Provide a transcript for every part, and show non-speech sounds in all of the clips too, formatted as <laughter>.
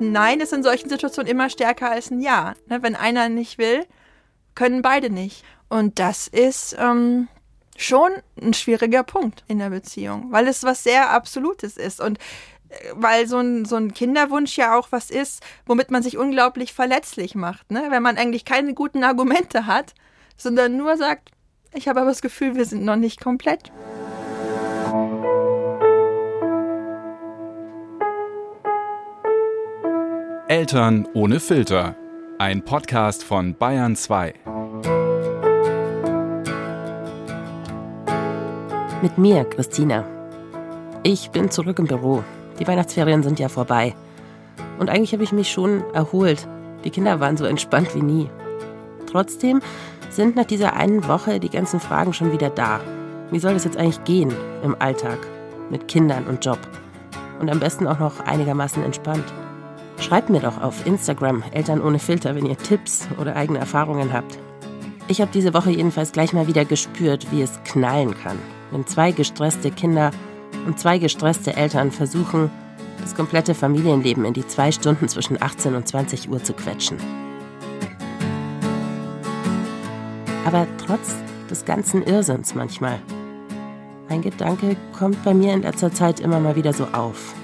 Nein ist in solchen Situationen immer stärker als ein Ja. Ne, wenn einer nicht will, können beide nicht. Und das ist ähm, schon ein schwieriger Punkt in der Beziehung, weil es was sehr Absolutes ist. Und äh, weil so ein, so ein Kinderwunsch ja auch was ist, womit man sich unglaublich verletzlich macht. Ne? Wenn man eigentlich keine guten Argumente hat, sondern nur sagt, ich habe aber das Gefühl, wir sind noch nicht komplett. Eltern ohne Filter. Ein Podcast von Bayern 2. Mit mir, Christina. Ich bin zurück im Büro. Die Weihnachtsferien sind ja vorbei. Und eigentlich habe ich mich schon erholt. Die Kinder waren so entspannt wie nie. Trotzdem sind nach dieser einen Woche die ganzen Fragen schon wieder da. Wie soll das jetzt eigentlich gehen im Alltag mit Kindern und Job? Und am besten auch noch einigermaßen entspannt. Schreibt mir doch auf Instagram Eltern ohne Filter, wenn ihr Tipps oder eigene Erfahrungen habt. Ich habe diese Woche jedenfalls gleich mal wieder gespürt, wie es knallen kann, wenn zwei gestresste Kinder und zwei gestresste Eltern versuchen, das komplette Familienleben in die zwei Stunden zwischen 18 und 20 Uhr zu quetschen. Aber trotz des ganzen Irrsinns manchmal, ein Gedanke kommt bei mir in letzter Zeit immer mal wieder so auf.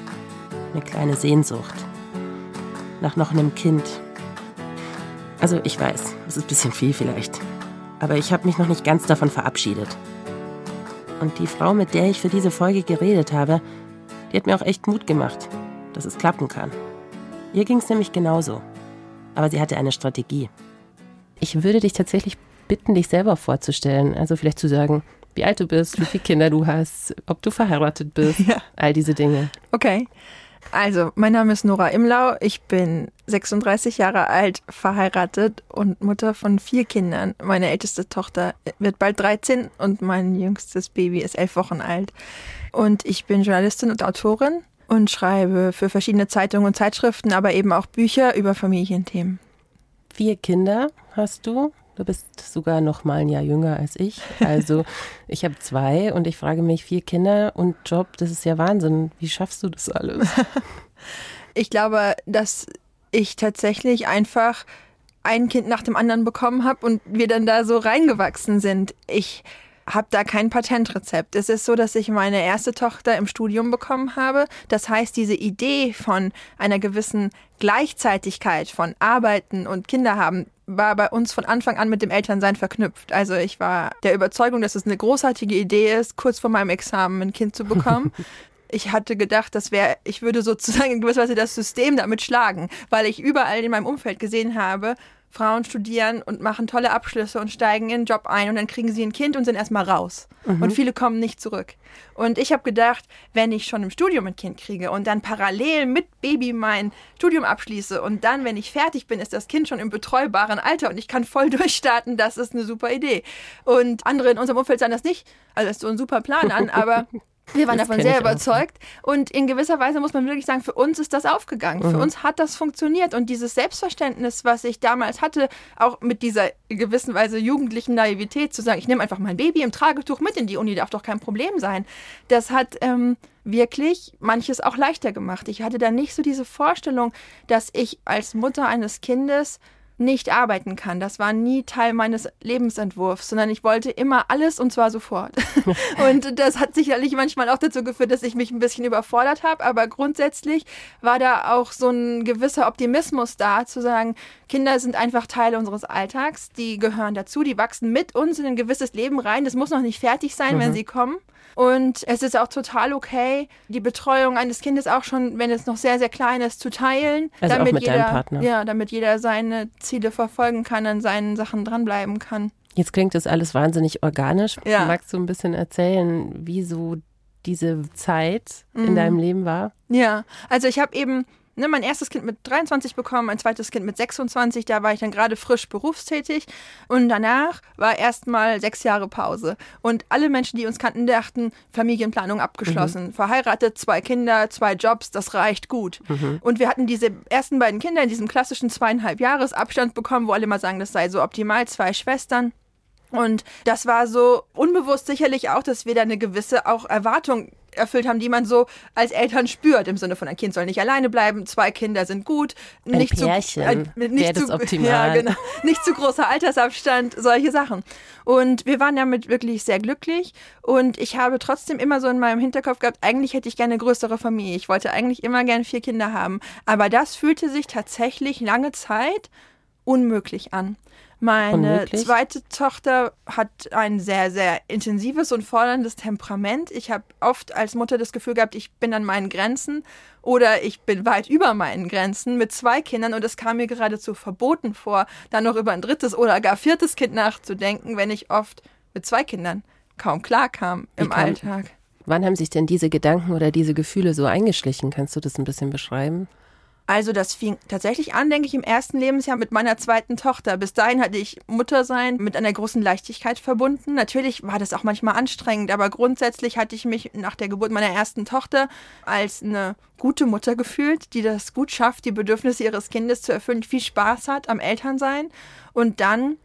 Eine kleine Sehnsucht nach noch einem Kind. Also ich weiß, es ist ein bisschen viel vielleicht, aber ich habe mich noch nicht ganz davon verabschiedet. Und die Frau, mit der ich für diese Folge geredet habe, die hat mir auch echt Mut gemacht, dass es klappen kann. Ihr ging es nämlich genauso, aber sie hatte eine Strategie. Ich würde dich tatsächlich bitten, dich selber vorzustellen, also vielleicht zu sagen, wie alt du bist, wie viele Kinder du hast, ob du verheiratet bist, <laughs> ja. all diese Dinge. Okay. Also, mein Name ist Nora Imlau. Ich bin 36 Jahre alt, verheiratet und Mutter von vier Kindern. Meine älteste Tochter wird bald 13 und mein jüngstes Baby ist elf Wochen alt. Und ich bin Journalistin und Autorin und schreibe für verschiedene Zeitungen und Zeitschriften, aber eben auch Bücher über Familienthemen. Vier Kinder hast du? Du bist sogar noch mal ein Jahr jünger als ich. Also <laughs> ich habe zwei und ich frage mich, vier Kinder und Job, das ist ja Wahnsinn. Wie schaffst du das alles? <laughs> ich glaube, dass ich tatsächlich einfach ein Kind nach dem anderen bekommen habe und wir dann da so reingewachsen sind. Ich habe da kein Patentrezept. Es ist so, dass ich meine erste Tochter im Studium bekommen habe. Das heißt, diese Idee von einer gewissen Gleichzeitigkeit von Arbeiten und Kinder haben war bei uns von Anfang an mit dem Elternsein verknüpft. Also ich war der Überzeugung, dass es eine großartige Idee ist, kurz vor meinem Examen ein Kind zu bekommen. <laughs> ich hatte gedacht, das wäre, ich würde sozusagen in gewisser Weise das System damit schlagen, weil ich überall in meinem Umfeld gesehen habe, Frauen studieren und machen tolle Abschlüsse und steigen in einen Job ein und dann kriegen sie ein Kind und sind erstmal raus. Mhm. Und viele kommen nicht zurück. Und ich habe gedacht, wenn ich schon im Studium ein Kind kriege und dann parallel mit Baby mein Studium abschließe und dann, wenn ich fertig bin, ist das Kind schon im betreubaren Alter und ich kann voll <laughs> durchstarten, das ist eine super Idee. Und andere in unserem Umfeld sagen das nicht. Also das ist so ein super Plan an, aber <laughs> wir waren das davon sehr überzeugt. Und in gewisser Weise muss man wirklich sagen, für uns ist das aufgegangen. Mhm. Für uns hat das funktioniert. Und dieses Selbstverständnis, was ich damals hatte, auch mit dieser gewissen Weise jugendlichen Naivität zu sagen, ich nehme einfach mein Baby im Tragetuch mit in die Uni, darf doch kein Problem sein. Das hat ähm, wirklich manches auch leichter gemacht. Ich hatte da nicht so diese Vorstellung, dass ich als Mutter eines Kindes nicht arbeiten kann. Das war nie Teil meines Lebensentwurfs, sondern ich wollte immer alles und zwar sofort. <laughs> und das hat sicherlich manchmal auch dazu geführt, dass ich mich ein bisschen überfordert habe, aber grundsätzlich war da auch so ein gewisser Optimismus da, zu sagen, Kinder sind einfach Teile unseres Alltags, die gehören dazu, die wachsen mit uns in ein gewisses Leben rein. Das muss noch nicht fertig sein, mhm. wenn sie kommen. Und es ist auch total okay, die Betreuung eines Kindes auch schon, wenn es noch sehr, sehr klein ist, zu teilen. Also damit auch mit jeder, deinem Partner. Ja, damit jeder seine Ziele verfolgen kann, an seinen Sachen dranbleiben kann. Jetzt klingt das alles wahnsinnig organisch. Ja. Magst du ein bisschen erzählen, wie so diese Zeit mhm. in deinem Leben war? Ja, also ich habe eben ne, mein erstes Kind mit 23 bekommen, mein zweites Kind mit 26, da war ich dann gerade frisch berufstätig und danach war erstmal sechs Jahre Pause. Und alle Menschen, die uns kannten, dachten, Familienplanung abgeschlossen, mhm. verheiratet, zwei Kinder, zwei Jobs, das reicht gut. Mhm. Und wir hatten diese ersten beiden Kinder in diesem klassischen zweieinhalb Jahres Abstand bekommen, wo alle mal sagen, das sei so optimal, zwei Schwestern. Und das war so unbewusst sicherlich auch, dass wir da eine gewisse auch Erwartung erfüllt haben, die man so als Eltern spürt, im Sinne von ein Kind soll nicht alleine bleiben, zwei Kinder sind gut, ein nicht Pärchen, zu ein, nicht zu, optimal. Ja, genau, nicht zu großer Altersabstand, solche Sachen. Und wir waren damit wirklich sehr glücklich und ich habe trotzdem immer so in meinem Hinterkopf gehabt, eigentlich hätte ich gerne eine größere Familie. Ich wollte eigentlich immer gerne vier Kinder haben, aber das fühlte sich tatsächlich lange Zeit unmöglich an. Meine Unmöglich. zweite Tochter hat ein sehr, sehr intensives und forderndes Temperament. Ich habe oft als Mutter das Gefühl gehabt, ich bin an meinen Grenzen oder ich bin weit über meinen Grenzen mit zwei Kindern und es kam mir geradezu verboten vor, dann noch über ein drittes oder gar viertes Kind nachzudenken, wenn ich oft mit zwei Kindern kaum klar kam im kam, Alltag. Wann haben sich denn diese Gedanken oder diese Gefühle so eingeschlichen? Kannst du das ein bisschen beschreiben? Also das fing tatsächlich an, denke ich, im ersten Lebensjahr mit meiner zweiten Tochter. Bis dahin hatte ich Muttersein mit einer großen Leichtigkeit verbunden. Natürlich war das auch manchmal anstrengend, aber grundsätzlich hatte ich mich nach der Geburt meiner ersten Tochter als eine gute Mutter gefühlt, die das gut schafft, die Bedürfnisse ihres Kindes zu erfüllen, viel Spaß hat am Elternsein. Und dann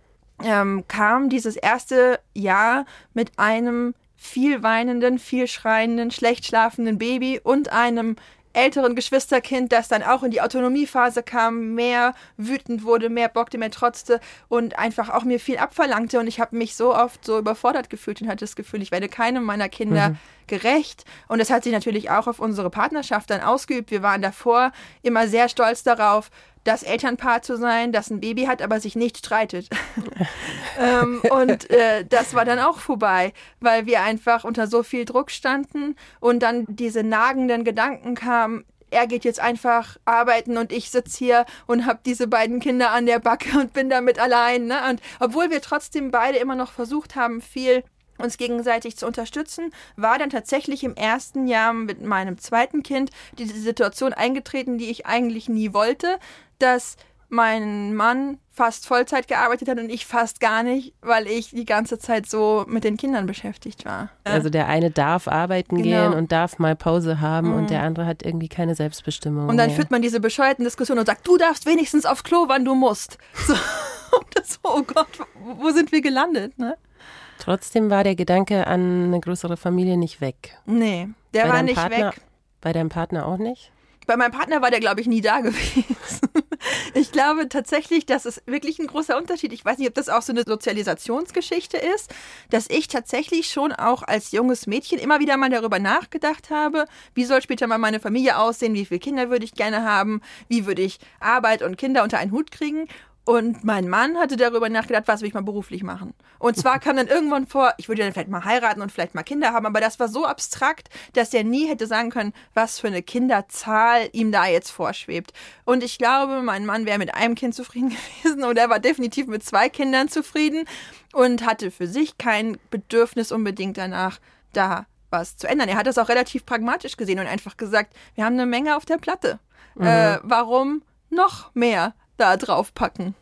ähm, kam dieses erste Jahr mit einem viel weinenden, viel schreienden, schlecht schlafenden Baby und einem älteren Geschwisterkind, das dann auch in die Autonomiephase kam, mehr wütend wurde, mehr bockte, mehr trotzte und einfach auch mir viel abverlangte. Und ich habe mich so oft so überfordert gefühlt und hatte das Gefühl, ich werde keinem meiner Kinder mhm. Gerecht. Und das hat sich natürlich auch auf unsere Partnerschaft dann ausgeübt. Wir waren davor immer sehr stolz darauf, das Elternpaar zu sein, das ein Baby hat, aber sich nicht streitet. <laughs> ähm, und äh, das war dann auch vorbei, weil wir einfach unter so viel Druck standen und dann diese nagenden Gedanken kamen, er geht jetzt einfach arbeiten und ich sitze hier und habe diese beiden Kinder an der Backe und bin damit allein. Ne? Und obwohl wir trotzdem beide immer noch versucht haben, viel uns gegenseitig zu unterstützen, war dann tatsächlich im ersten Jahr mit meinem zweiten Kind diese Situation eingetreten, die ich eigentlich nie wollte, dass mein Mann fast Vollzeit gearbeitet hat und ich fast gar nicht, weil ich die ganze Zeit so mit den Kindern beschäftigt war. Also der eine darf arbeiten genau. gehen und darf mal Pause haben mhm. und der andere hat irgendwie keine Selbstbestimmung. Und dann mehr. führt man diese bescheuerten Diskussionen und sagt, du darfst wenigstens aufs Klo, wann du musst. So, <laughs> das, oh Gott, wo sind wir gelandet, ne? Trotzdem war der Gedanke an eine größere Familie nicht weg. Nee, der bei war nicht Partner, weg. Bei deinem Partner auch nicht? Bei meinem Partner war der, glaube ich, nie da <laughs> gewesen. Ich glaube tatsächlich, das ist wirklich ein großer Unterschied. Ich weiß nicht, ob das auch so eine Sozialisationsgeschichte ist, dass ich tatsächlich schon auch als junges Mädchen immer wieder mal darüber nachgedacht habe, wie soll später mal meine Familie aussehen, wie viele Kinder würde ich gerne haben, wie würde ich Arbeit und Kinder unter einen Hut kriegen. Und mein Mann hatte darüber nachgedacht, was will ich mal beruflich machen. Und zwar kam dann irgendwann vor, ich würde dann vielleicht mal heiraten und vielleicht mal Kinder haben, aber das war so abstrakt, dass er nie hätte sagen können, was für eine Kinderzahl ihm da jetzt vorschwebt. Und ich glaube, mein Mann wäre mit einem Kind zufrieden <laughs> gewesen und er war definitiv mit zwei Kindern zufrieden und hatte für sich kein Bedürfnis unbedingt danach, da was zu ändern. Er hat das auch relativ pragmatisch gesehen und einfach gesagt, wir haben eine Menge auf der Platte. Mhm. Äh, warum noch mehr? Da drauf packen.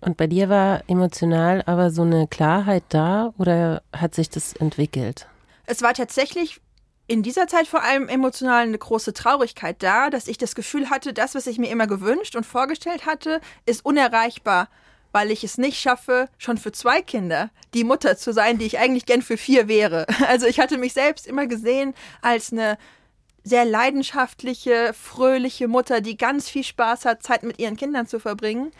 Und bei dir war emotional aber so eine Klarheit da oder hat sich das entwickelt? Es war tatsächlich in dieser Zeit vor allem emotional eine große Traurigkeit da, dass ich das Gefühl hatte, das, was ich mir immer gewünscht und vorgestellt hatte, ist unerreichbar, weil ich es nicht schaffe, schon für zwei Kinder die Mutter zu sein, die ich eigentlich gern für vier wäre. <laughs> Also ich hatte mich selbst immer gesehen als eine sehr leidenschaftliche, fröhliche Mutter, die ganz viel Spaß hat, Zeit mit ihren Kindern zu verbringen.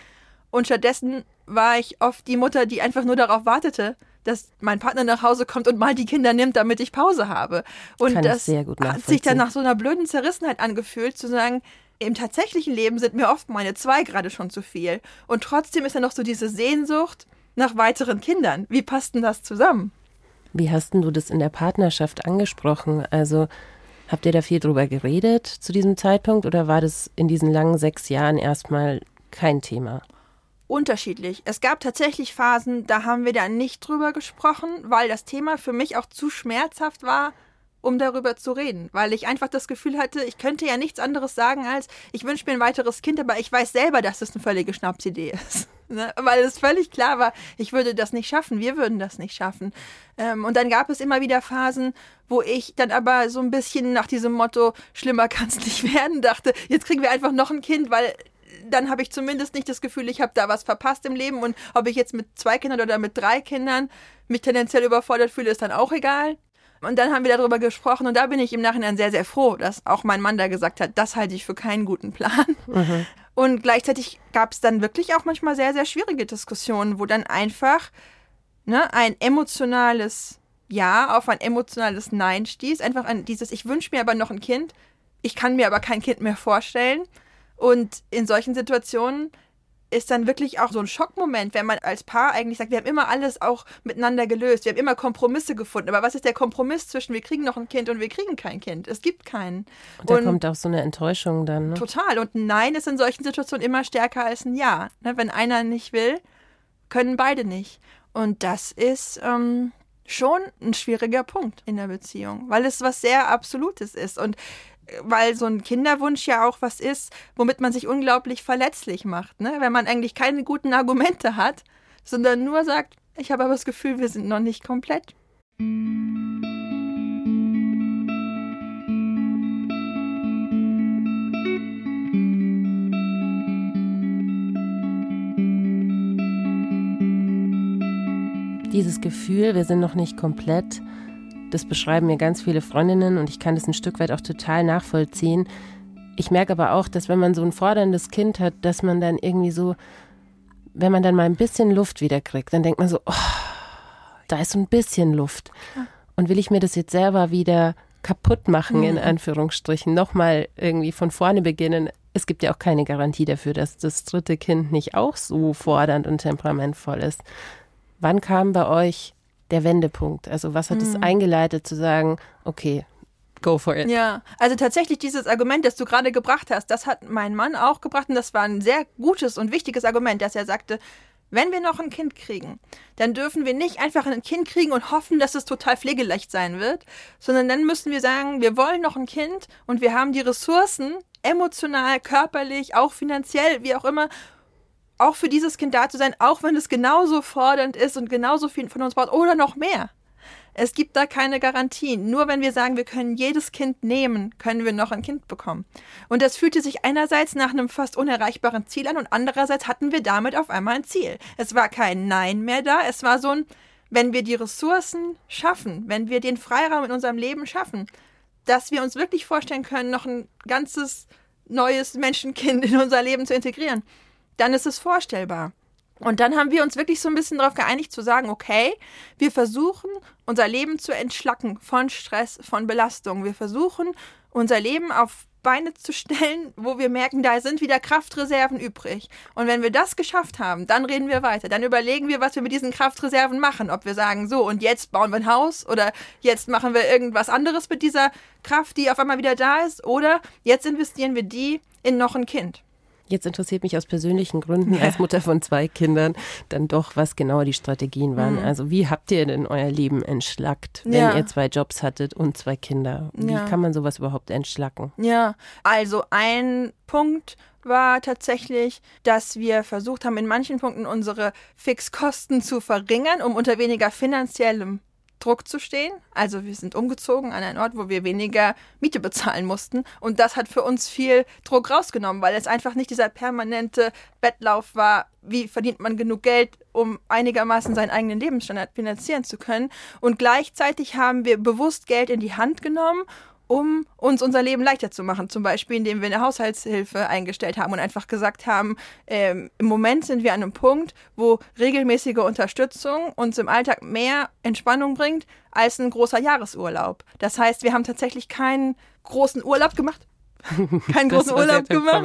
Und stattdessen war ich oft die Mutter, die einfach nur darauf wartete, dass mein Partner nach Hause kommt und mal die Kinder nimmt, damit ich Pause habe. Und Kann das hat sich dann nach so einer blöden Zerrissenheit angefühlt, zu sagen, im tatsächlichen Leben sind mir oft meine zwei gerade schon zu viel. Und trotzdem ist da noch so diese Sehnsucht nach weiteren Kindern. Wie passt denn das zusammen? Wie hast denn du das in der Partnerschaft angesprochen? Also Habt ihr da viel drüber geredet zu diesem Zeitpunkt oder war das in diesen langen sechs Jahren erstmal kein Thema? Unterschiedlich. Es gab tatsächlich Phasen, da haben wir da nicht drüber gesprochen, weil das Thema für mich auch zu schmerzhaft war, um darüber zu reden, weil ich einfach das Gefühl hatte, ich könnte ja nichts anderes sagen als, ich wünsche mir ein weiteres Kind, aber ich weiß selber, dass das eine völlige Schnapsidee <laughs> ist. Ne? Weil es völlig klar war, ich würde das nicht schaffen, wir würden das nicht schaffen. Ähm, und dann gab es immer wieder Phasen, wo ich dann aber so ein bisschen nach diesem Motto, schlimmer kann es nicht <laughs> werden, dachte, jetzt kriegen wir einfach noch ein Kind, weil dann habe ich zumindest nicht das Gefühl, ich habe da was verpasst im Leben. Und ob ich jetzt mit zwei Kindern oder mit drei Kindern mich tendenziell überfordert fühle, ist dann auch egal. Und dann haben wir darüber gesprochen und da bin ich im Nachhinein sehr, sehr froh, dass auch mein Mann da gesagt hat, das halte ich für keinen guten Plan. Mhm. Und gleichzeitig gab es dann wirklich auch manchmal sehr, sehr schwierige Diskussionen, wo dann einfach ne, ein emotionales Ja auf ein emotionales Nein stieß. Einfach an dieses, ich wünsche mir aber noch ein Kind, ich kann mir aber kein Kind mehr vorstellen. Und in solchen Situationen ist dann wirklich auch so ein Schockmoment, wenn man als Paar eigentlich sagt, wir haben immer alles auch miteinander gelöst, wir haben immer Kompromisse gefunden. Aber was ist der Kompromiss zwischen wir kriegen noch ein Kind und wir kriegen kein Kind? Es gibt keinen. Und da und kommt auch so eine Enttäuschung dann. Ne? Total. Und ein Nein ist in solchen Situationen immer stärker als ein Ja. Ne, wenn einer nicht will, können beide nicht. Und das ist ähm, schon ein schwieriger Punkt in der Beziehung, weil es was sehr Absolutes ist. Und weil so ein Kinderwunsch ja auch was ist, womit man sich unglaublich verletzlich macht, ne? Wenn man eigentlich keine guten Argumente hat, sondern nur sagt, ich habe aber das Gefühl, wir sind noch nicht komplett. Dieses Gefühl, wir sind noch nicht komplett, das beschreiben mir ganz viele Freundinnen und ich kann das ein Stück weit auch total nachvollziehen. Ich merke aber auch, dass wenn man so ein forderndes Kind hat, dass man dann irgendwie so, wenn man dann mal ein bisschen Luft wieder kriegt, dann denkt man so, oh, da ist so ein bisschen Luft. Und will ich mir das jetzt selber wieder kaputt machen, in mhm. Anführungsstrichen, nochmal irgendwie von vorne beginnen. Es gibt ja auch keine Garantie dafür, dass das dritte Kind nicht auch so fordernd und temperamentvoll ist. Wann kam bei euch der Wendepunkt? Also was hat es mhm. eingeleitet zu sagen, okay, go for it? Ja, also tatsächlich dieses Argument, das du gerade gebracht hast, das hat mein Mann auch gebracht und das war ein sehr gutes und wichtiges Argument, dass er sagte, wenn wir noch ein Kind kriegen, dann dürfen wir nicht einfach ein Kind kriegen und hoffen, dass es total pflegeleicht sein wird, sondern dann müssen wir sagen, wir wollen noch ein Kind und wir haben die Ressourcen, emotional, körperlich, auch finanziell, wie auch immer, auch für dieses Kind da zu sein, auch wenn es genauso fordernd ist und genauso viel von uns braucht oder noch mehr. Es gibt da keine Garantien. Nur wenn wir sagen, wir können jedes Kind nehmen, können wir noch ein Kind bekommen. Und das fühlte sich einerseits nach einem fast unerreichbaren Ziel an und andererseits hatten wir damit auf einmal ein Ziel. Es war kein Nein mehr da, es war so ein, wenn wir die Ressourcen schaffen, wenn wir den Freiraum in unserem Leben schaffen, dass wir uns wirklich vorstellen können, noch ein ganzes neues Menschenkind in unser Leben zu integrieren, dann ist es vorstellbar. Und dann haben wir uns wirklich so ein bisschen darauf geeinigt zu sagen, okay, wir versuchen unser Leben zu entschlacken von Stress, von Belastung. Wir versuchen unser Leben auf Beine zu stellen, wo wir merken, da sind wieder Kraftreserven übrig. Und wenn wir das geschafft haben, dann reden wir weiter. Dann überlegen wir, was wir mit diesen Kraftreserven machen. Ob wir sagen, so, und jetzt bauen wir ein Haus oder jetzt machen wir irgendwas anderes mit dieser Kraft, die auf einmal wieder da ist. Oder jetzt investieren wir die in noch ein Kind. Jetzt interessiert mich aus persönlichen Gründen <laughs> als Mutter von zwei Kindern dann doch, was genau die Strategien waren. Mhm. Also wie habt ihr denn euer Leben entschlackt, wenn ja. ihr zwei Jobs hattet und zwei Kinder? Wie ja. kann man sowas überhaupt entschlacken? Ja, also ein Punkt war tatsächlich, dass wir versucht haben, in manchen Punkten unsere Fixkosten zu verringern, um unter weniger finanziellem Druck zu stehen. Also wir sind umgezogen an einen Ort, wo wir weniger Miete bezahlen mussten. Und das hat für uns viel Druck rausgenommen, weil es einfach nicht dieser permanente Bettlauf war, wie verdient man genug Geld, um einigermaßen seinen eigenen Lebensstandard finanzieren zu können. Und gleichzeitig haben wir bewusst Geld in die Hand genommen um uns unser Leben leichter zu machen. Zum Beispiel, indem wir eine Haushaltshilfe eingestellt haben und einfach gesagt haben, ähm, im Moment sind wir an einem Punkt, wo regelmäßige Unterstützung uns im Alltag mehr Entspannung bringt als ein großer Jahresurlaub. Das heißt, wir haben tatsächlich keinen großen Urlaub gemacht. <laughs> Keinen großen Urlaub gemacht.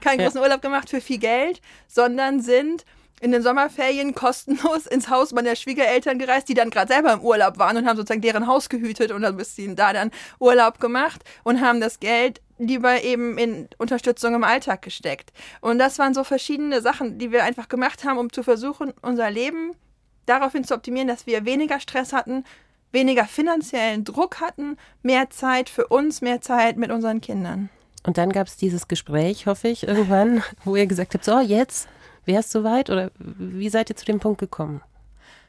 Keinen ja. großen Urlaub gemacht für viel Geld, sondern sind in den Sommerferien kostenlos ins Haus meiner Schwiegereltern gereist, die dann gerade selber im Urlaub waren und haben sozusagen deren Haus gehütet und dann bis sie da dann Urlaub gemacht und haben das Geld lieber eben in Unterstützung im Alltag gesteckt. Und das waren so verschiedene Sachen, die wir einfach gemacht haben, um zu versuchen, unser Leben daraufhin zu optimieren, dass wir weniger Stress hatten, weniger finanziellen Druck hatten, mehr Zeit für uns, mehr Zeit mit unseren Kindern. Und dann gab es dieses Gespräch, hoffe ich, irgendwann, wo ihr gesagt habt, so jetzt Wäre es soweit oder wie seid ihr zu dem Punkt gekommen?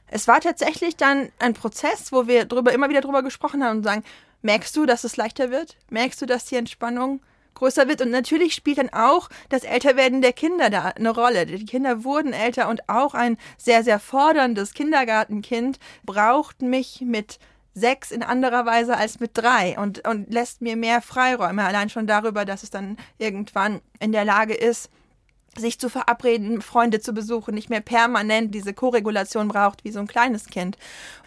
Es war tatsächlich dann ein Prozess, wo wir drüber, immer wieder drüber gesprochen haben und sagen, merkst du, dass es leichter wird? Merkst du, dass die Entspannung größer wird? Und natürlich spielt dann auch das Älterwerden der Kinder da eine Rolle. Die Kinder wurden älter und auch ein sehr, sehr forderndes Kindergartenkind braucht mich mit sechs in anderer Weise als mit drei und, und lässt mir mehr Freiräume, allein schon darüber, dass es dann irgendwann in der Lage ist, sich zu verabreden, Freunde zu besuchen, nicht mehr permanent diese Koregulation braucht wie so ein kleines Kind.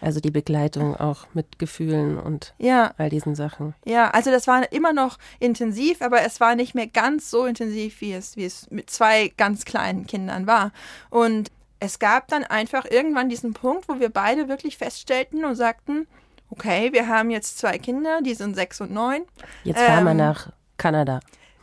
Also die Begleitung auch mit Gefühlen und ja. all diesen Sachen. Ja, also das war immer noch intensiv, aber es war nicht mehr ganz so intensiv, wie es, wie es mit zwei ganz kleinen Kindern war. Und es gab dann einfach irgendwann diesen Punkt, wo wir beide wirklich feststellten und sagten, okay, wir haben jetzt zwei Kinder, die sind sechs und neun. Jetzt fahren ähm, wir nach Kanada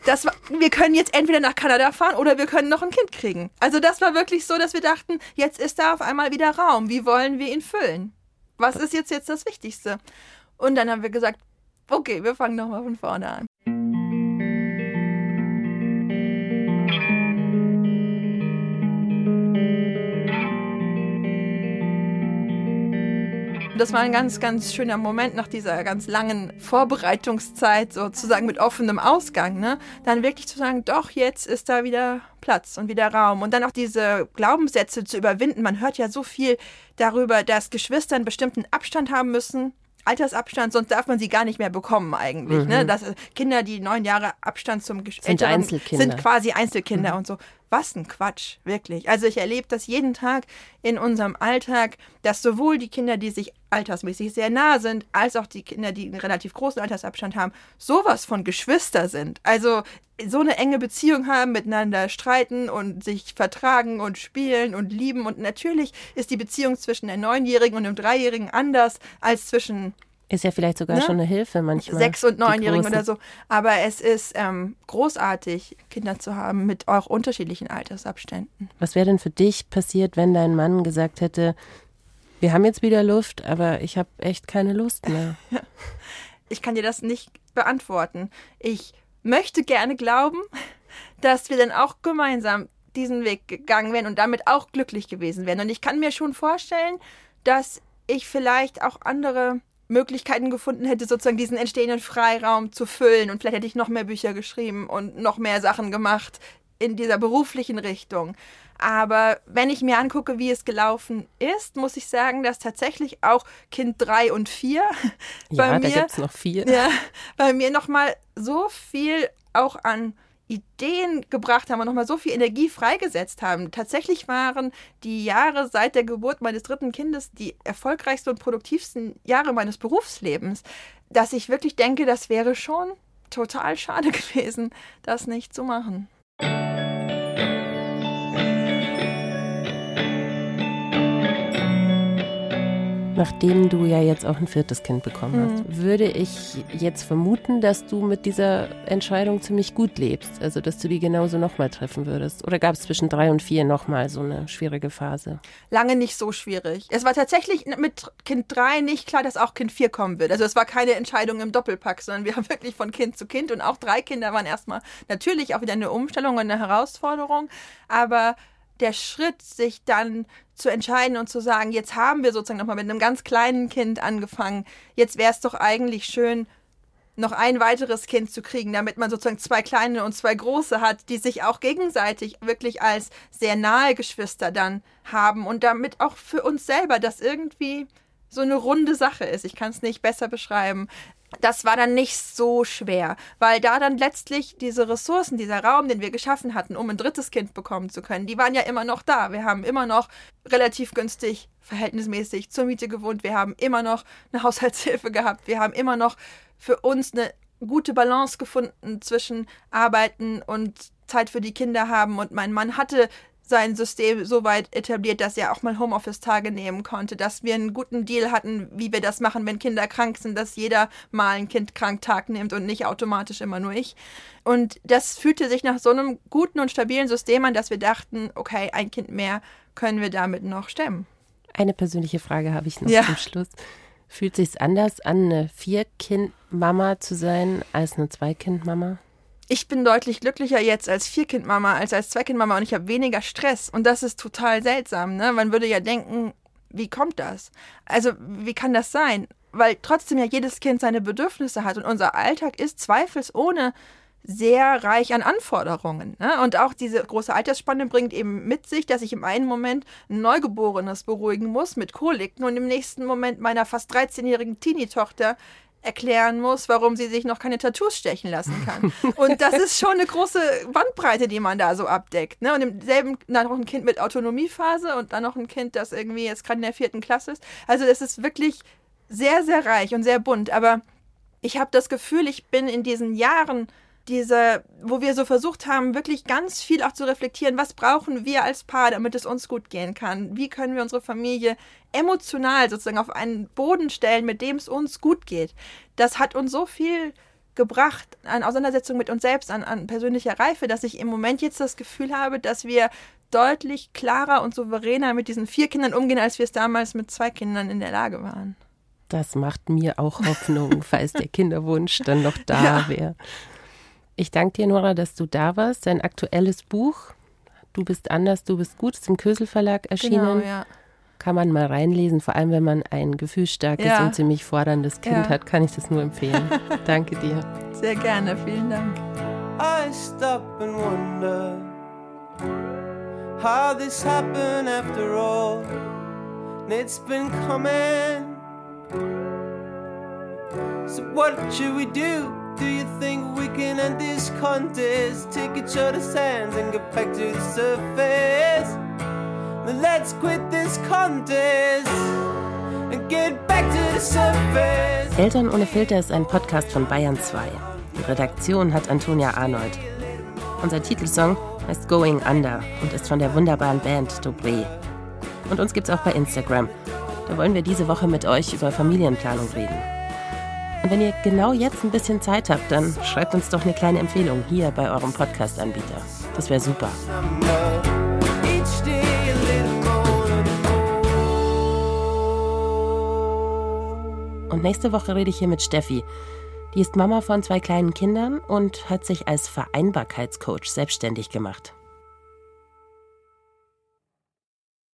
das war, wir können jetzt entweder nach Kanada fahren oder wir können noch ein Kind kriegen. Also das war wirklich so, dass wir dachten, jetzt ist da auf einmal wieder Raum. Wie wollen wir ihn füllen? Was ist jetzt, jetzt das Wichtigste? Und dann haben wir gesagt, okay, wir fangen nochmal von vorne an. Das war ein ganz, ganz schöner Moment nach dieser ganz langen Vorbereitungszeit, sozusagen mit offenem Ausgang. Ne? Dann wirklich zu sagen, doch, jetzt ist da wieder Platz und wieder Raum. Und dann auch diese Glaubenssätze zu überwinden. Man hört ja so viel darüber, dass Geschwister einen bestimmten Abstand haben müssen. Altersabstand, sonst darf man sie gar nicht mehr bekommen eigentlich. Ne? Mhm. Ne? Dass Kinder, die neun Jahre Abstand zum Gesch sind Einzelkinder. sind quasi Einzelkinder mhm. und so. Was ein Quatsch, wirklich. Also ich erlebe das jeden Tag in unserem Alltag, dass sowohl die Kinder, die sich altersmäßig sehr nah sind, als auch die Kinder, die einen relativ großen Altersabstand haben, sowas von Geschwister sind. Also so eine enge Beziehung haben, miteinander streiten und sich vertragen und spielen und lieben. Und natürlich ist die Beziehung zwischen einem Neunjährigen und einem Dreijährigen anders als zwischen ist ja vielleicht sogar ne? schon eine Hilfe manchmal. Sechs- und Neunjährigen oder so. Aber es ist ähm, großartig, Kinder zu haben mit auch unterschiedlichen Altersabständen. Was wäre denn für dich passiert, wenn dein Mann gesagt hätte, wir haben jetzt wieder Luft, aber ich habe echt keine Lust mehr? <laughs> ich kann dir das nicht beantworten. Ich möchte gerne glauben, dass wir dann auch gemeinsam diesen Weg gegangen wären und damit auch glücklich gewesen wären. Und ich kann mir schon vorstellen, dass ich vielleicht auch andere Möglichkeiten gefunden hätte, sozusagen diesen entstehenden Freiraum zu füllen. Und vielleicht hätte ich noch mehr Bücher geschrieben und noch mehr Sachen gemacht in dieser beruflichen Richtung. Aber wenn ich mir angucke, wie es gelaufen ist, muss ich sagen, dass tatsächlich auch Kind 3 und 4 <laughs> ja, bei mir, da gibt's noch vier. Ja, bei mir nochmal so viel auch an Ideen gebracht haben und nochmal so viel Energie freigesetzt haben. Tatsächlich waren die Jahre seit der Geburt meines dritten Kindes die erfolgreichsten und produktivsten Jahre meines Berufslebens, dass ich wirklich denke, das wäre schon total schade <laughs> gewesen, das nicht zu machen. Nachdem du ja jetzt auch ein viertes Kind bekommen hast, mhm. würde ich jetzt vermuten, dass du mit dieser Entscheidung ziemlich gut lebst. Also, dass du die genauso nochmal treffen würdest. Oder gab es zwischen drei und vier nochmal so eine schwierige Phase? Lange nicht so schwierig. Es war tatsächlich mit Kind drei nicht klar, dass auch Kind vier kommen wird. Also, es war keine Entscheidung im Doppelpack, sondern wir <laughs> haben wirklich von Kind zu Kind und auch drei Kinder waren erstmal natürlich auch wieder eine Umstellung und eine Herausforderung. Aber der Schritt, sich dann zu entscheiden und zu sagen, jetzt haben wir sozusagen nochmal mit einem ganz kleinen Kind angefangen, jetzt wäre es doch eigentlich schön, noch ein weiteres Kind zu kriegen, damit man sozusagen zwei kleine und zwei große hat, die sich auch gegenseitig wirklich als sehr nahe Geschwister dann haben und damit auch für uns selber das irgendwie so eine runde Sache ist. Ich kann es nicht besser beschreiben das war dann nicht so schwer, weil da dann letztlich diese Ressourcen, dieser Raum, den wir geschaffen hatten, um ein drittes Kind bekommen zu können, die waren ja immer noch da. Wir haben immer noch relativ günstig, verhältnismäßig zur Miete gewohnt. Wir haben immer noch eine <laughs> Haushaltshilfe gehabt. Wir haben immer noch für uns eine gute Balance gefunden zwischen Arbeiten und Zeit für die Kinder haben. Und mein Mann hatte sein System so weit etabliert, dass er auch mal Homeoffice-Tage nehmen konnte, dass wir einen guten Deal hatten, wie wir das machen, wenn Kinder krank sind, dass jeder mal ein Kind krank Tag nimmt und nicht automatisch immer nur ich. Und das fühlte sich nach so einem guten und stabilen System an, dass wir dachten, okay, ein Kind mehr können wir damit noch stemmen. Eine persönliche Frage habe ich noch ja. zum Schluss. Fühlt sich anders an, eine Vier-Kind-Mama zu sein als eine Zwei-Kind-Mama? Ich bin deutlich glücklicher jetzt als Vierkindmama als als Zweikindmama und ich habe weniger Stress. Und das ist total seltsam. Ne? Man würde ja denken, wie kommt das? Also, wie kann das sein? Weil trotzdem ja jedes Kind seine Bedürfnisse hat und unser Alltag ist zweifelsohne sehr reich an Anforderungen. Ne? Und auch diese große Altersspanne bringt eben mit sich, dass ich im einen Moment ein Neugeborenes beruhigen muss mit Koliken und im nächsten Moment meiner fast 13-jährigen Teenie-Tochter erklären muss, warum sie sich noch keine Tattoos stechen lassen kann. Und das ist schon eine große Bandbreite, die man da so abdeckt. Ne? Und im selben dann noch ein Kind mit Autonomiephase und dann noch ein Kind, das irgendwie jetzt gerade in der vierten Klasse ist. Also es ist wirklich sehr, sehr reich und sehr bunt. Aber ich habe das Gefühl, ich bin in diesen Jahren diese, wo wir so versucht haben, wirklich ganz viel auch zu reflektieren, was brauchen wir als Paar, damit es uns gut gehen kann? Wie können wir unsere Familie emotional sozusagen auf einen Boden stellen, mit dem es uns gut geht? Das hat uns so viel gebracht an Auseinandersetzung mit uns selbst, an, an persönlicher Reife, dass ich im Moment jetzt das Gefühl habe, dass wir deutlich klarer und souveräner mit diesen vier Kindern umgehen, als wir es damals mit zwei Kindern in der Lage waren. Das macht mir auch Hoffnung, <laughs> falls der Kinderwunsch dann noch da ja. wäre. Ich danke dir, Nora, dass du da warst. Dein aktuelles Buch, Du bist anders, du bist gut, ist im Kösel Verlag erschienen. Genau, ja. Kann man mal reinlesen, vor allem wenn man ein gefühlsstarkes ja. und ziemlich forderndes Kind ja. hat, kann ich das nur empfehlen. <laughs> danke dir. Sehr gerne, vielen Dank. I stop and wonder how this happened after all. It's been coming. So what should we do? Do you think we can end this contest? Take each other's hands and get back to the surface. Then let's quit this contest and get back to the surface. Eltern ohne Filter ist ein Podcast von Bayern 2. Die Redaktion hat Antonia Arnold. Unser Titelsong heißt Going Under und ist von der wunderbaren Band Dobré. Und uns gibt's auch bei Instagram. Da wollen wir diese Woche mit euch über Familienplanung reden. Und wenn ihr genau jetzt ein bisschen Zeit habt, dann schreibt uns doch eine kleine Empfehlung hier bei eurem Podcast-Anbieter. Das wäre super. Und nächste Woche rede ich hier mit Steffi. Die ist Mama von zwei kleinen Kindern und hat sich als Vereinbarkeitscoach selbstständig gemacht.